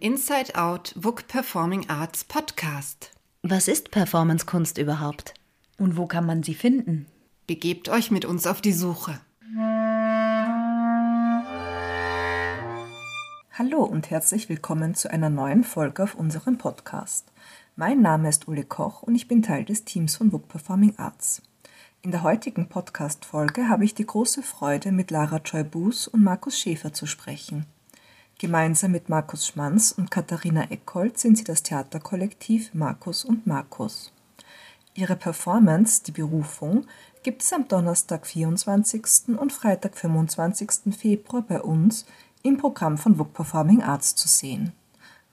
Inside Out WUK Performing Arts Podcast. Was ist Performancekunst überhaupt? Und wo kann man sie finden? Begebt euch mit uns auf die Suche. Hallo und herzlich willkommen zu einer neuen Folge auf unserem Podcast. Mein Name ist Uli Koch und ich bin Teil des Teams von WUK Performing Arts. In der heutigen Podcast-Folge habe ich die große Freude, mit Lara Joy Buß und Markus Schäfer zu sprechen. Gemeinsam mit Markus Schmanz und Katharina Eckhold sind sie das Theaterkollektiv Markus und Markus. Ihre Performance, die Berufung, gibt es am Donnerstag, 24. und Freitag, 25. Februar bei uns im Programm von WUK Performing Arts zu sehen.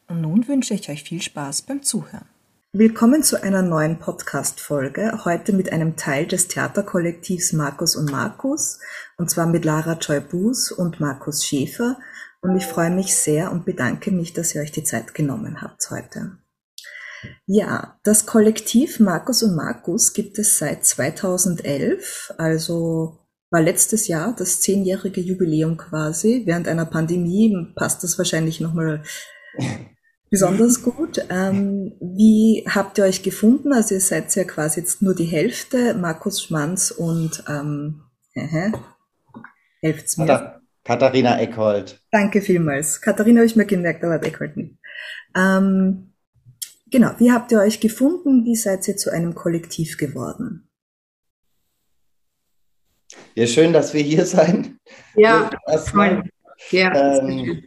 Und nun wünsche ich euch viel Spaß beim Zuhören. Willkommen zu einer neuen Podcast-Folge, heute mit einem Teil des Theaterkollektivs Markus und Markus, und zwar mit Lara Joy Buß und Markus Schäfer, und ich freue mich sehr und bedanke mich, dass ihr euch die Zeit genommen habt heute. Ja, das Kollektiv Markus und Markus gibt es seit 2011, also war letztes Jahr das zehnjährige Jubiläum quasi. Während einer Pandemie passt das wahrscheinlich nochmal besonders gut. Ähm, wie habt ihr euch gefunden? Also ihr seid ja quasi jetzt nur die Hälfte, Markus Schmanz und ähm, äh, helft's mir. Katharina Eckhold. Danke vielmals. Katharina habe ich mir gemerkt, aber Eckhold nicht. Ähm, genau, wie habt ihr euch gefunden? Wie seid ihr zu einem Kollektiv geworden? Ja, schön, dass wir hier sein. Ja, toll. Ja, ähm,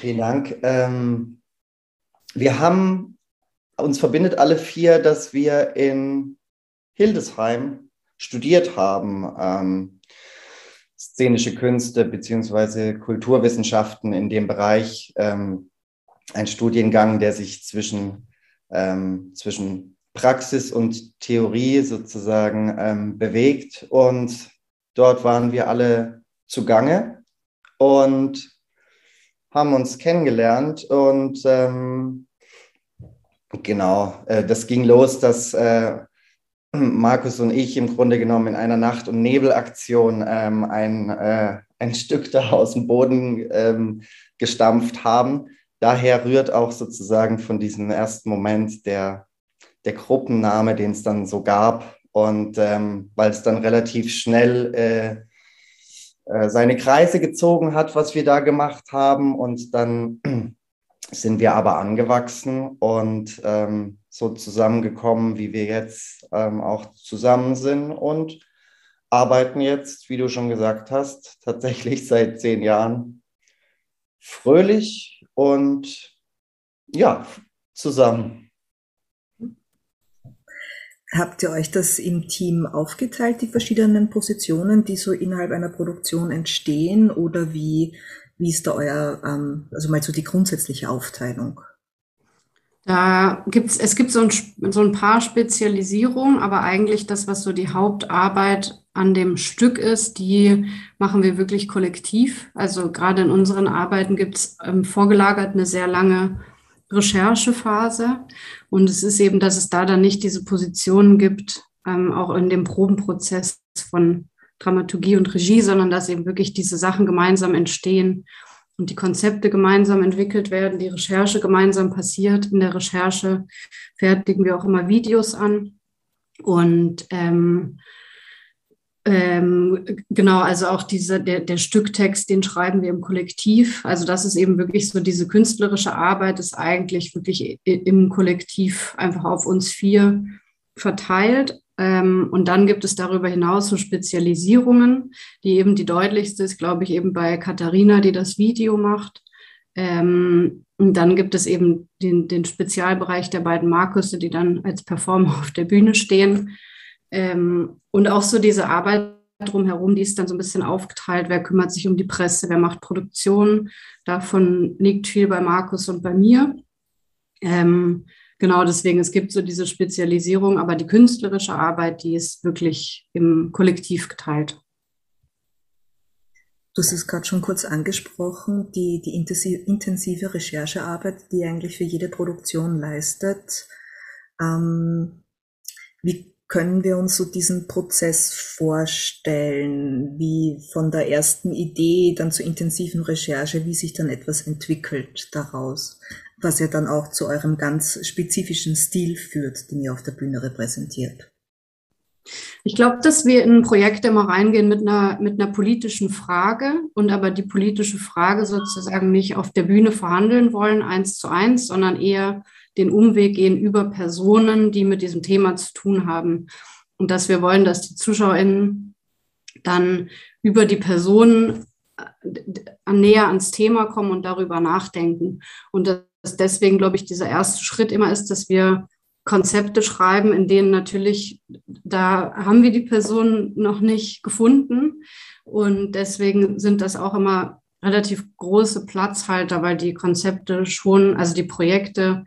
vielen Dank. Ähm, wir haben, uns verbindet alle vier, dass wir in Hildesheim studiert haben. Szenische Künste beziehungsweise Kulturwissenschaften in dem Bereich. Ähm, ein Studiengang, der sich zwischen, ähm, zwischen Praxis und Theorie sozusagen ähm, bewegt. Und dort waren wir alle zugange und haben uns kennengelernt. Und ähm, genau, äh, das ging los, dass äh, Markus und ich im Grunde genommen in einer Nacht- und Nebelaktion ähm, ein, äh, ein Stück da aus dem Boden ähm, gestampft haben. Daher rührt auch sozusagen von diesem ersten Moment der, der Gruppenname, den es dann so gab. Und ähm, weil es dann relativ schnell äh, äh, seine Kreise gezogen hat, was wir da gemacht haben. Und dann sind wir aber angewachsen und ähm, so zusammengekommen, wie wir jetzt ähm, auch zusammen sind und arbeiten jetzt, wie du schon gesagt hast, tatsächlich seit zehn Jahren fröhlich und ja, zusammen. Habt ihr euch das im Team aufgeteilt, die verschiedenen Positionen, die so innerhalb einer Produktion entstehen? Oder wie, wie ist da euer, ähm, also mal so die grundsätzliche Aufteilung? Da gibt's, es gibt so ein, so ein paar Spezialisierungen, aber eigentlich das, was so die Hauptarbeit an dem Stück ist, die machen wir wirklich kollektiv. Also gerade in unseren Arbeiten gibt's ähm, vorgelagert eine sehr lange Recherchephase. Und es ist eben, dass es da dann nicht diese Positionen gibt, ähm, auch in dem Probenprozess von Dramaturgie und Regie, sondern dass eben wirklich diese Sachen gemeinsam entstehen und die Konzepte gemeinsam entwickelt werden, die Recherche gemeinsam passiert. In der Recherche fertigen wir auch immer Videos an. Und ähm, ähm, genau, also auch diese, der, der Stücktext, den schreiben wir im Kollektiv. Also das ist eben wirklich so, diese künstlerische Arbeit ist eigentlich wirklich im Kollektiv einfach auf uns vier verteilt. Ähm, und dann gibt es darüber hinaus so Spezialisierungen, die eben die deutlichste ist, glaube ich, eben bei Katharina, die das Video macht. Ähm, und dann gibt es eben den, den Spezialbereich der beiden Markusse, die dann als Performer auf der Bühne stehen. Ähm, und auch so diese Arbeit drumherum, die ist dann so ein bisschen aufgeteilt. Wer kümmert sich um die Presse, wer macht Produktion? Davon liegt viel bei Markus und bei mir. Ähm, genau deswegen, es gibt so diese Spezialisierung, aber die künstlerische Arbeit, die ist wirklich im Kollektiv geteilt. Du hast es gerade schon kurz angesprochen, die, die intensive Recherchearbeit, die eigentlich für jede Produktion leistet. Ähm, wie können wir uns so diesen Prozess vorstellen, wie von der ersten Idee dann zur intensiven Recherche, wie sich dann etwas entwickelt daraus, was ja dann auch zu eurem ganz spezifischen Stil führt, den ihr auf der Bühne repräsentiert? Ich glaube, dass wir in Projekte immer reingehen mit einer, mit einer politischen Frage und aber die politische Frage sozusagen nicht auf der Bühne verhandeln wollen, eins zu eins, sondern eher den Umweg gehen über Personen, die mit diesem Thema zu tun haben. Und dass wir wollen, dass die ZuschauerInnen dann über die Personen äh, näher ans Thema kommen und darüber nachdenken. Und dass deswegen, glaube ich, dieser erste Schritt immer ist, dass wir Konzepte schreiben, in denen natürlich, da haben wir die Person noch nicht gefunden. Und deswegen sind das auch immer relativ große Platzhalter, weil die Konzepte schon, also die Projekte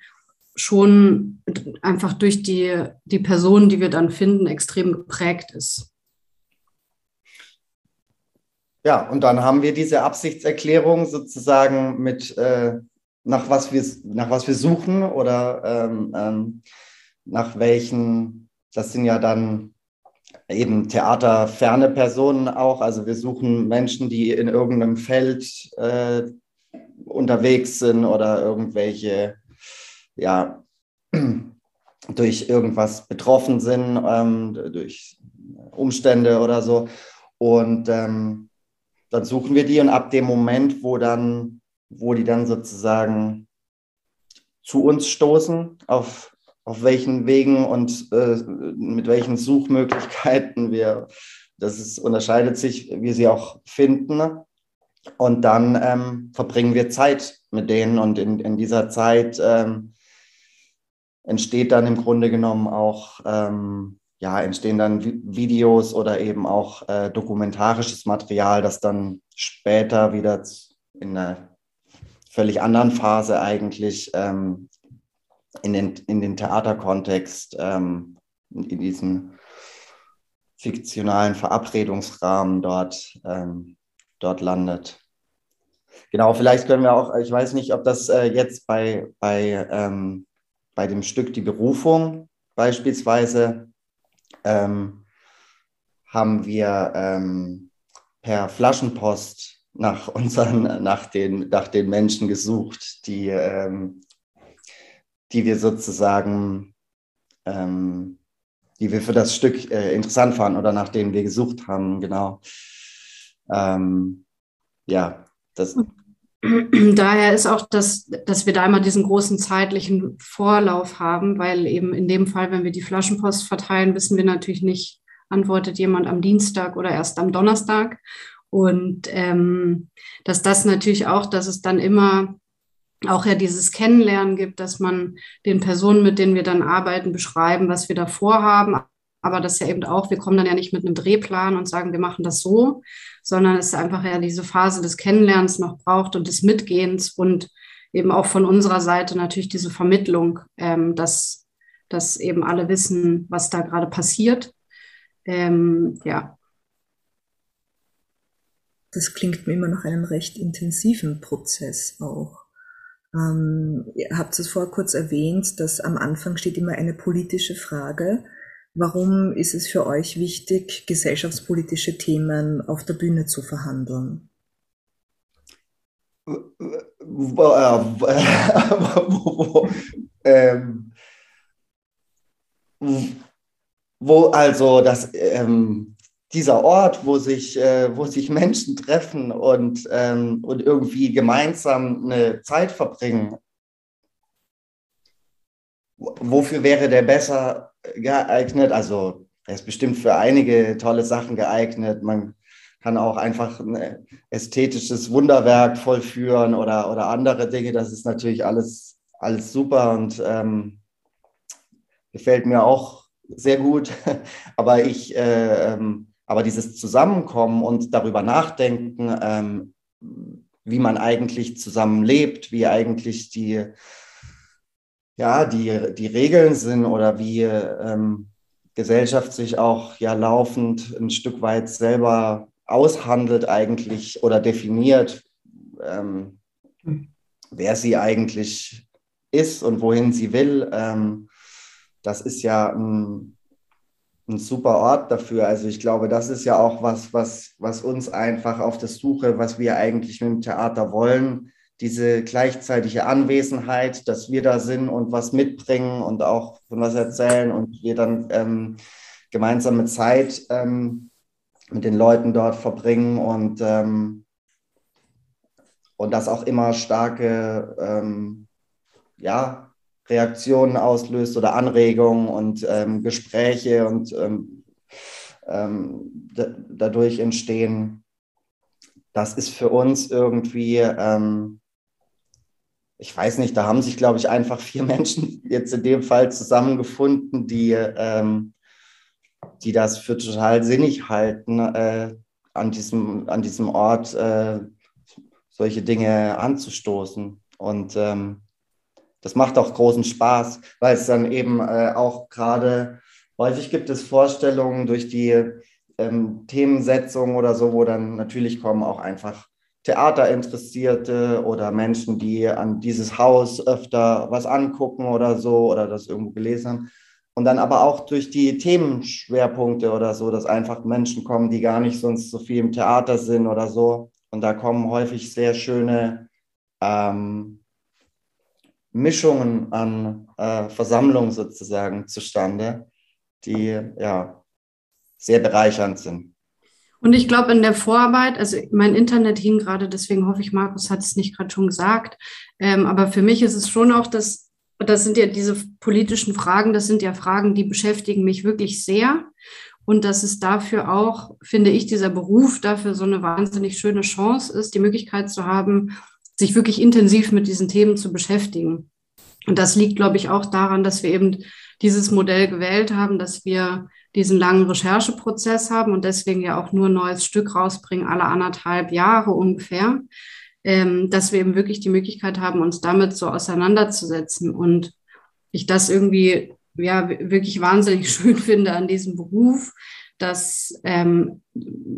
schon einfach durch die, die Personen, die wir dann finden, extrem geprägt ist. Ja, und dann haben wir diese Absichtserklärung sozusagen mit, äh, nach, was wir, nach was wir suchen oder ähm, ähm, nach welchen, das sind ja dann eben theaterferne Personen auch. Also wir suchen Menschen, die in irgendeinem Feld äh, unterwegs sind oder irgendwelche, ja, durch irgendwas betroffen sind, ähm, durch Umstände oder so. Und ähm, dann suchen wir die und ab dem Moment, wo dann, wo die dann sozusagen zu uns stoßen, auf auf welchen Wegen und äh, mit welchen Suchmöglichkeiten wir, das ist, unterscheidet sich, wie sie auch finden. Und dann ähm, verbringen wir Zeit mit denen und in, in dieser Zeit ähm, entsteht dann im Grunde genommen auch, ähm, ja, entstehen dann Videos oder eben auch äh, dokumentarisches Material, das dann später wieder in einer völlig anderen Phase eigentlich ähm, in den, in den Theaterkontext, ähm, in, diesem fiktionalen Verabredungsrahmen dort, ähm, dort landet. Genau, vielleicht können wir auch, ich weiß nicht, ob das äh, jetzt bei, bei, ähm, bei dem Stück Die Berufung beispielsweise ähm, haben wir ähm, per Flaschenpost nach unseren, nach den, nach den Menschen gesucht, die, ähm, die wir sozusagen, ähm, die wir für das Stück äh, interessant fanden oder nach denen wir gesucht haben, genau. Ähm, ja, das. Daher ist auch das, dass wir da immer diesen großen zeitlichen Vorlauf haben, weil eben in dem Fall, wenn wir die Flaschenpost verteilen, wissen wir natürlich nicht, antwortet jemand am Dienstag oder erst am Donnerstag. Und ähm, dass das natürlich auch, dass es dann immer auch ja dieses Kennenlernen gibt, dass man den Personen, mit denen wir dann arbeiten, beschreiben, was wir da vorhaben. Aber das ja eben auch, wir kommen dann ja nicht mit einem Drehplan und sagen, wir machen das so, sondern es einfach ja diese Phase des Kennenlernens noch braucht und des Mitgehens und eben auch von unserer Seite natürlich diese Vermittlung, ähm, dass, dass eben alle wissen, was da gerade passiert. Ähm, ja. Das klingt mir immer nach einem recht intensiven Prozess auch. Ähm, ihr habt es vorher kurz erwähnt, dass am Anfang steht immer eine politische Frage. Warum ist es für euch wichtig, gesellschaftspolitische Themen auf der Bühne zu verhandeln? ähm, wo also das ähm, dieser Ort, wo sich, äh, wo sich Menschen treffen und, ähm, und irgendwie gemeinsam eine Zeit verbringen, wofür wäre der besser geeignet? Also er ist bestimmt für einige tolle Sachen geeignet. Man kann auch einfach ein ästhetisches Wunderwerk vollführen oder, oder andere Dinge. Das ist natürlich alles, alles super und ähm, gefällt mir auch sehr gut. Aber ich äh, ähm, aber dieses Zusammenkommen und darüber nachdenken, ähm, wie man eigentlich zusammenlebt, wie eigentlich die, ja, die, die Regeln sind oder wie ähm, Gesellschaft sich auch ja laufend ein Stück weit selber aushandelt eigentlich oder definiert, ähm, wer sie eigentlich ist und wohin sie will. Ähm, das ist ja ein ein super Ort dafür. Also ich glaube, das ist ja auch was, was, was uns einfach auf der Suche, was wir eigentlich mit dem Theater wollen, diese gleichzeitige Anwesenheit, dass wir da sind und was mitbringen und auch von was erzählen und wir dann ähm, gemeinsame Zeit ähm, mit den Leuten dort verbringen und, ähm, und das auch immer starke ähm, ja, Reaktionen auslöst oder Anregungen und ähm, Gespräche und ähm, dadurch entstehen. Das ist für uns irgendwie ich weiß nicht, da haben sich, glaube ich, einfach vier Menschen jetzt in dem Fall zusammengefunden, die, ähm, die das für total sinnig halten, äh, an, diesem, an diesem Ort äh, solche Dinge anzustoßen. Und ähm, das macht auch großen Spaß, weil es dann eben äh, auch gerade, häufig gibt es Vorstellungen durch die ähm, Themensetzung oder so, wo dann natürlich kommen auch einfach Theaterinteressierte oder Menschen, die an dieses Haus öfter was angucken oder so oder das irgendwo gelesen haben. Und dann aber auch durch die Themenschwerpunkte oder so, dass einfach Menschen kommen, die gar nicht sonst so viel im Theater sind oder so. Und da kommen häufig sehr schöne ähm, Mischungen an äh, Versammlungen sozusagen zustande, die ja sehr bereichernd sind. Und ich glaube, in der Vorarbeit, also mein Internet hing gerade, deswegen hoffe ich, Markus hat es nicht gerade schon gesagt, ähm, aber für mich ist es schon auch, dass das sind ja diese politischen Fragen, das sind ja Fragen, die beschäftigen mich wirklich sehr. Und dass es dafür auch, finde ich, dieser Beruf dafür so eine wahnsinnig schöne Chance ist, die Möglichkeit zu haben, sich wirklich intensiv mit diesen Themen zu beschäftigen. Und das liegt, glaube ich, auch daran, dass wir eben dieses Modell gewählt haben, dass wir diesen langen Rechercheprozess haben und deswegen ja auch nur ein neues Stück rausbringen, alle anderthalb Jahre ungefähr, ähm, dass wir eben wirklich die Möglichkeit haben, uns damit so auseinanderzusetzen. Und ich das irgendwie ja wirklich wahnsinnig schön finde an diesem Beruf, dass ähm,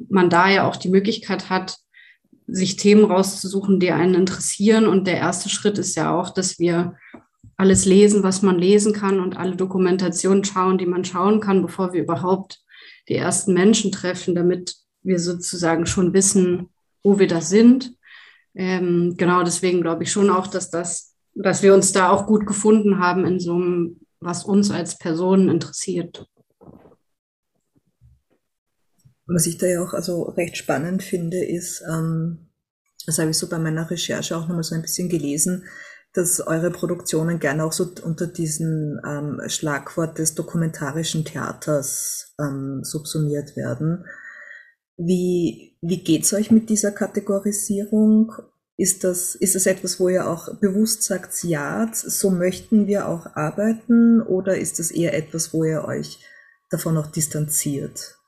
man da ja auch die Möglichkeit hat, sich Themen rauszusuchen, die einen interessieren. Und der erste Schritt ist ja auch, dass wir alles lesen, was man lesen kann und alle Dokumentationen schauen, die man schauen kann, bevor wir überhaupt die ersten Menschen treffen, damit wir sozusagen schon wissen, wo wir da sind. Ähm, genau, deswegen glaube ich schon auch, dass das, dass wir uns da auch gut gefunden haben in so einem, was uns als Personen interessiert. Was ich da ja auch also recht spannend finde, ist, ähm, das habe ich so bei meiner Recherche auch nochmal so ein bisschen gelesen, dass eure Produktionen gerne auch so unter diesem ähm, Schlagwort des dokumentarischen Theaters ähm, subsumiert werden. Wie, wie geht's euch mit dieser Kategorisierung? Ist das, ist das etwas, wo ihr auch bewusst sagt, ja, so möchten wir auch arbeiten? Oder ist das eher etwas, wo ihr euch davon auch distanziert?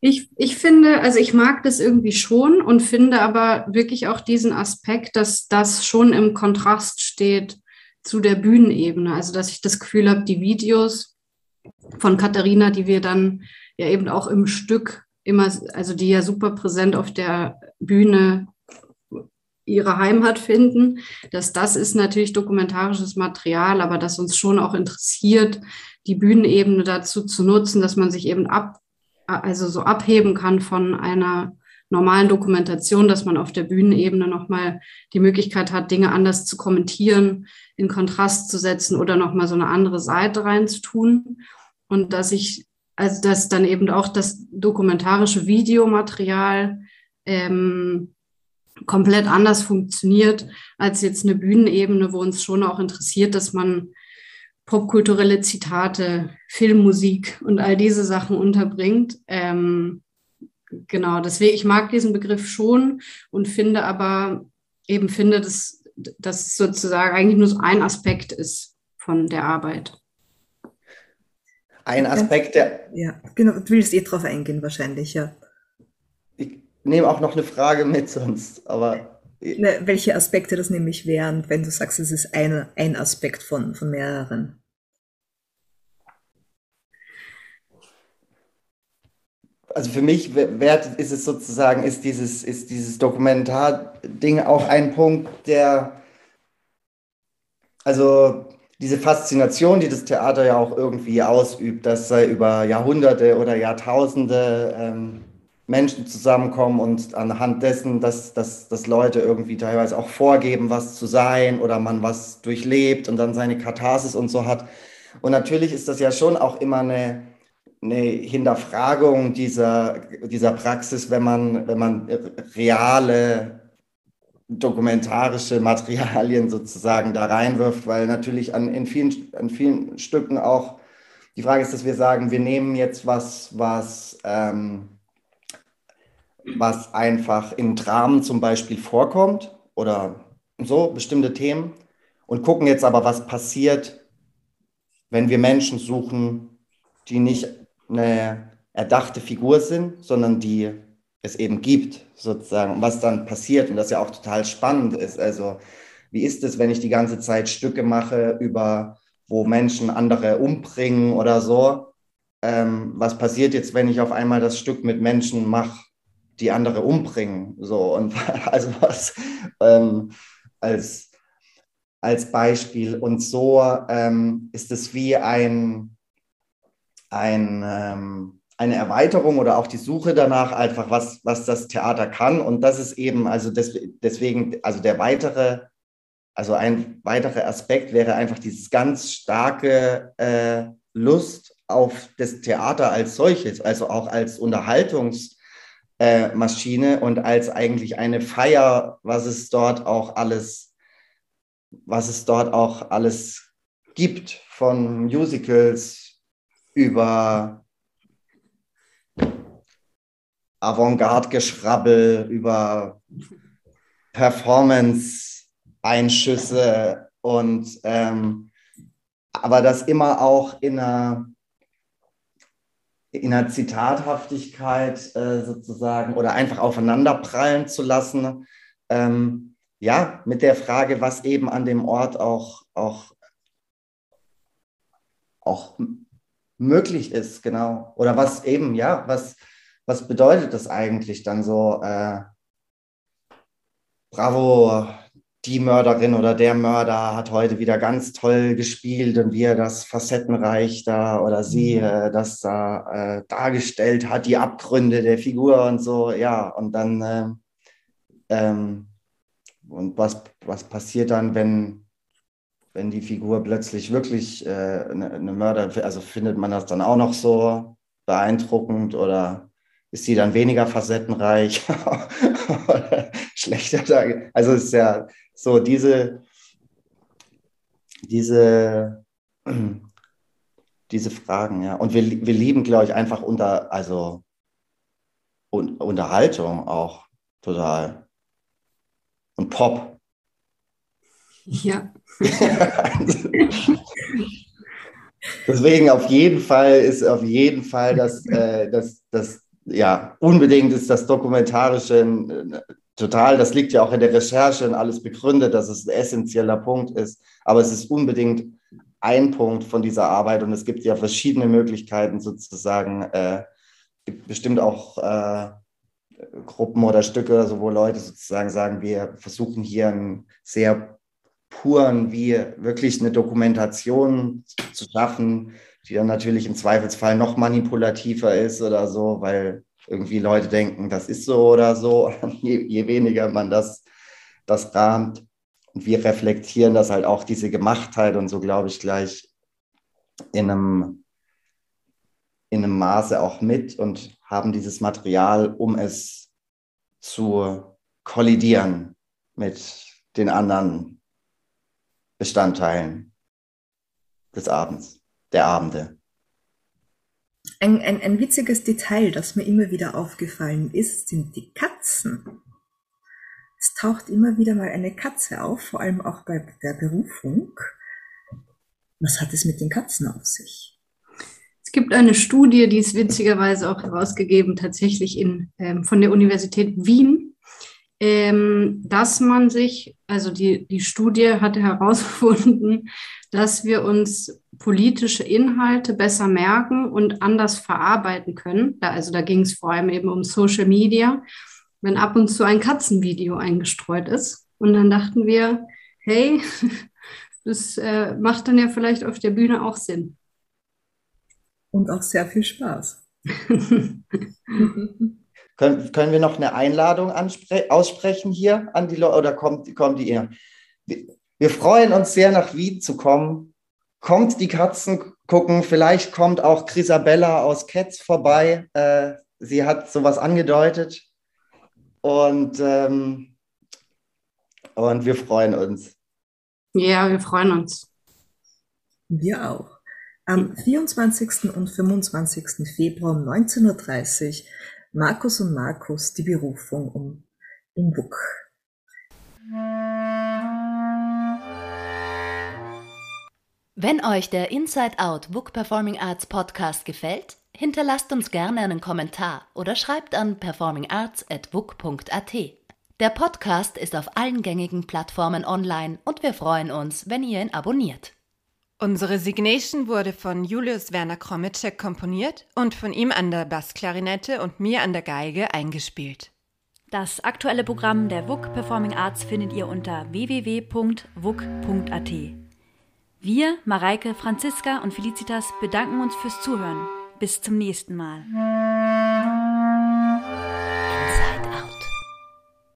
Ich, ich finde, also ich mag das irgendwie schon und finde aber wirklich auch diesen Aspekt, dass das schon im Kontrast steht zu der Bühnenebene. Also dass ich das Gefühl habe, die Videos von Katharina, die wir dann ja eben auch im Stück immer, also die ja super präsent auf der Bühne ihre Heimat finden, dass das ist natürlich dokumentarisches Material, aber dass uns schon auch interessiert, die Bühnenebene dazu zu nutzen, dass man sich eben ab also so abheben kann von einer normalen Dokumentation, dass man auf der Bühnenebene nochmal die Möglichkeit hat, Dinge anders zu kommentieren, in Kontrast zu setzen oder nochmal so eine andere Seite reinzutun. Und dass ich, also dass dann eben auch das dokumentarische Videomaterial ähm, komplett anders funktioniert als jetzt eine Bühnenebene, wo uns schon auch interessiert, dass man popkulturelle Zitate, Filmmusik und all diese Sachen unterbringt. Ähm, genau, deswegen, ich mag diesen Begriff schon und finde aber eben finde, dass das sozusagen eigentlich nur so ein Aspekt ist von der Arbeit. Ein Aspekt der. Ja, genau, du willst eh drauf eingehen, wahrscheinlich, ja. Ich nehme auch noch eine Frage mit sonst, aber Ne, welche Aspekte das nämlich wären, wenn du sagst, es ist ein, ein Aspekt von, von mehreren? Also für mich wert ist es sozusagen, ist dieses, ist dieses Dokumentar-Ding auch ein Punkt, der, also diese Faszination, die das Theater ja auch irgendwie ausübt, dass sei über Jahrhunderte oder Jahrtausende ähm, Menschen zusammenkommen und anhand dessen, dass, dass, dass Leute irgendwie teilweise auch vorgeben, was zu sein oder man was durchlebt und dann seine Katharsis und so hat. Und natürlich ist das ja schon auch immer eine, eine Hinterfragung dieser, dieser Praxis, wenn man, wenn man reale dokumentarische Materialien sozusagen da reinwirft, weil natürlich an, in vielen, an vielen Stücken auch die Frage ist, dass wir sagen, wir nehmen jetzt was, was, ähm, was einfach in Dramen zum Beispiel vorkommt oder so, bestimmte Themen und gucken jetzt aber, was passiert, wenn wir Menschen suchen, die nicht eine erdachte Figur sind, sondern die es eben gibt, sozusagen, was dann passiert und das ja auch total spannend ist. Also, wie ist es, wenn ich die ganze Zeit Stücke mache über, wo Menschen andere umbringen oder so? Ähm, was passiert jetzt, wenn ich auf einmal das Stück mit Menschen mache, die andere umbringen? So, und also was ähm, als, als Beispiel. Und so ähm, ist es wie ein, ein ähm, eine Erweiterung oder auch die Suche danach einfach, was, was das Theater kann. Und das ist eben, also des, deswegen, also der weitere, also ein weiterer Aspekt wäre einfach dieses ganz starke äh, Lust auf das Theater als solches, also auch als Unterhaltungsmaschine äh, und als eigentlich eine Feier, was es dort auch alles, was es dort auch alles gibt, von Musicals über Avantgarde-Geschrabbel, über Performance-Einschüsse und ähm, aber das immer auch in einer, in einer Zitathaftigkeit äh, sozusagen oder einfach aufeinanderprallen zu lassen. Ähm, ja, mit der Frage, was eben an dem Ort auch, auch, auch möglich ist, genau. Oder was eben, ja, was, was bedeutet das eigentlich dann so? Äh, bravo, die Mörderin oder der Mörder hat heute wieder ganz toll gespielt und wie er das facettenreich da oder sie mhm. äh, das da äh, dargestellt hat, die Abgründe der Figur und so, ja, und dann äh, ähm, und was, was passiert dann, wenn, wenn die Figur plötzlich wirklich äh, eine, eine Mörder, also findet man das dann auch noch so beeindruckend oder ist sie dann weniger facettenreich oder schlechter? Also es ist ja so diese, diese, diese Fragen, ja. Und wir, wir lieben, glaube ich, einfach unter, also un, Unterhaltung auch total. Und Pop. Ja. Deswegen auf jeden Fall ist auf jeden Fall das, äh, das, das ja, unbedingt ist das Dokumentarische äh, total, das liegt ja auch in der Recherche und alles begründet, dass es ein essentieller Punkt ist. Aber es ist unbedingt ein Punkt von dieser Arbeit und es gibt ja verschiedene Möglichkeiten sozusagen. Äh, gibt bestimmt auch äh, Gruppen oder Stücke oder so, wo Leute sozusagen sagen, wir versuchen hier einen sehr puren, wie wirklich eine Dokumentation zu schaffen, die dann natürlich im Zweifelsfall noch manipulativer ist oder so, weil irgendwie Leute denken, das ist so oder so, je, je weniger man das, das rahmt. Und wir reflektieren das halt auch, diese Gemachtheit und so, glaube ich, gleich in einem, in einem Maße auch mit und haben dieses Material, um es zu kollidieren mit den anderen Bestandteilen des Abends der Abende. Ein, ein, ein witziges Detail, das mir immer wieder aufgefallen ist, sind die Katzen. Es taucht immer wieder mal eine Katze auf, vor allem auch bei der Berufung. Was hat es mit den Katzen auf sich? Es gibt eine Studie, die ist witzigerweise auch herausgegeben, tatsächlich in, ähm, von der Universität Wien, ähm, dass man sich, also die, die Studie hatte herausgefunden, dass wir uns politische Inhalte besser merken und anders verarbeiten können. Da, also da ging es vor allem eben um Social Media, wenn ab und zu ein Katzenvideo eingestreut ist. Und dann dachten wir, hey, das äh, macht dann ja vielleicht auf der Bühne auch Sinn. Und auch sehr viel Spaß. können, können wir noch eine Einladung aussprechen hier an die Leute oder kommt, kommt die eher? Wir freuen uns sehr, nach Wien zu kommen. Kommt die Katzen gucken, vielleicht kommt auch Chrisabella aus Cats vorbei. Äh, sie hat sowas angedeutet. Und, ähm, und wir freuen uns. Ja, wir freuen uns. Wir auch. Am 24. und 25. Februar um 19.30 Uhr Markus und Markus die Berufung um im WUK. Wenn euch der Inside Out WUK Performing Arts Podcast gefällt, hinterlasst uns gerne einen Kommentar oder schreibt an performingarts.wuk.at. Der Podcast ist auf allen gängigen Plattformen online und wir freuen uns, wenn ihr ihn abonniert. Unsere Signation wurde von Julius Werner Kromitschek komponiert und von ihm an der Bassklarinette und mir an der Geige eingespielt. Das aktuelle Programm der WUK Performing Arts findet ihr unter www.wuk.at. Wir, Mareike, Franziska und Felicitas bedanken uns fürs Zuhören. Bis zum nächsten Mal.